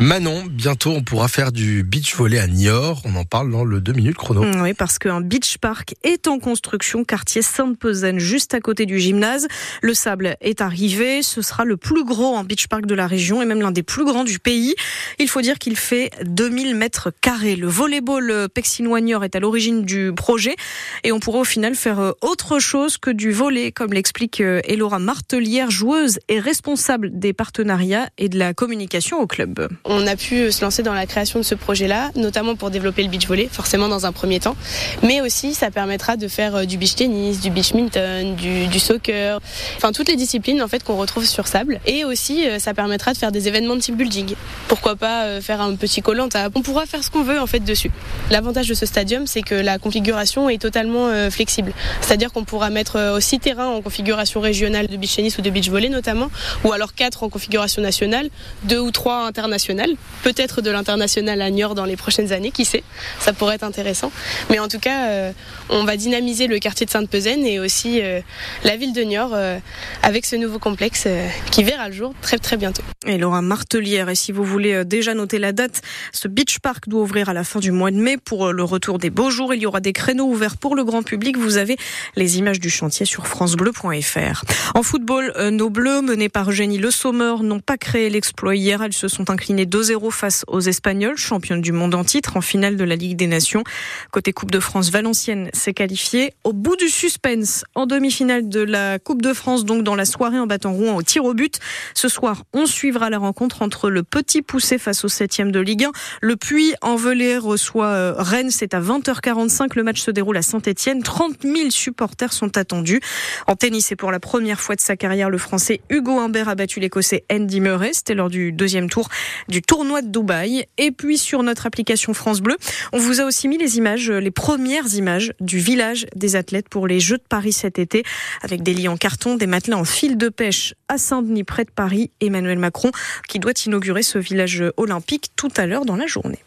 Manon, bientôt on pourra faire du beach volley à Niort. On en parle dans le 2 minutes chrono. Oui, parce qu'un beach park est en construction, quartier Sainte-Pezaine, juste à côté du gymnase. Le sable est arrivé. Ce sera le plus gros en beach park de la région et même l'un des plus grands du pays. Il faut dire qu'il fait 2000 mètres carrés. Le volleyball pexinois Niort est à l'origine du projet et on pourra au final faire euh, autre chose que du volley, comme l'explique euh, Elora Martelière, joueuse et responsable des partenariats et de la communication au club. On a pu se lancer dans la création de ce projet-là, notamment pour développer le beach volley, forcément dans un premier temps, mais aussi ça permettra de faire euh, du beach tennis, du beach minton, du, soccer, enfin toutes les disciplines en fait qu'on retrouve sur sable, et aussi euh, ça permettra de faire des événements de team building. Pourquoi pas euh, faire un petit collant On pourra faire ce qu'on veut en fait dessus. L'avantage de ce stadium, c'est que la configuration est totalement flexible, c'est-à-dire qu'on pourra mettre aussi terrain en configuration régionale de beach tennis ou de beach volley notamment, ou alors quatre en configuration nationale, deux ou trois internationales peut-être de l'international à Niort dans les prochaines années, qui sait, ça pourrait être intéressant. Mais en tout cas, euh, on va dynamiser le quartier de Sainte-Pezaine et aussi euh, la ville de Niort euh, avec ce nouveau complexe qui verra le jour très très bientôt. Et Laura Martelière, et si vous voulez déjà noter la date, ce beach park doit ouvrir à la fin du mois de mai pour le retour des beaux jours. Il y aura des créneaux ouverts pour le grand public. Vous avez les images du chantier sur francebleu.fr. En football, nos bleus menés par Eugénie Le Sommer n'ont pas créé l'exploit hier. Elles se sont inclinées 2-0 face aux Espagnols, championnes du monde en titre, en finale de la Ligue des Nations. Côté Coupe de France, Valenciennes s'est qualifiée au bout du suspense en demi-finale de la Coupe de France, donc dans la soirée en battant Rouen au tir au but. Ce soir, on suivra la rencontre entre le Petit Poussé face au 7 de Ligue 1. Le Puy envelé reçoit euh, Rennes, c'est à 20h45. Le match se déroule à Saint-Etienne. 30 000 supporters sont attendus. En tennis, et pour la première fois de sa carrière, le Français Hugo Humbert a battu l'Écossais Andy Murray. C'était lors du deuxième tour tournoi de Dubaï. Et puis sur notre application France Bleu, on vous a aussi mis les images, les premières images du village des athlètes pour les Jeux de Paris cet été, avec des lits en carton, des matelas en fil de pêche à Saint-Denis près de Paris. Emmanuel Macron qui doit inaugurer ce village olympique tout à l'heure dans la journée.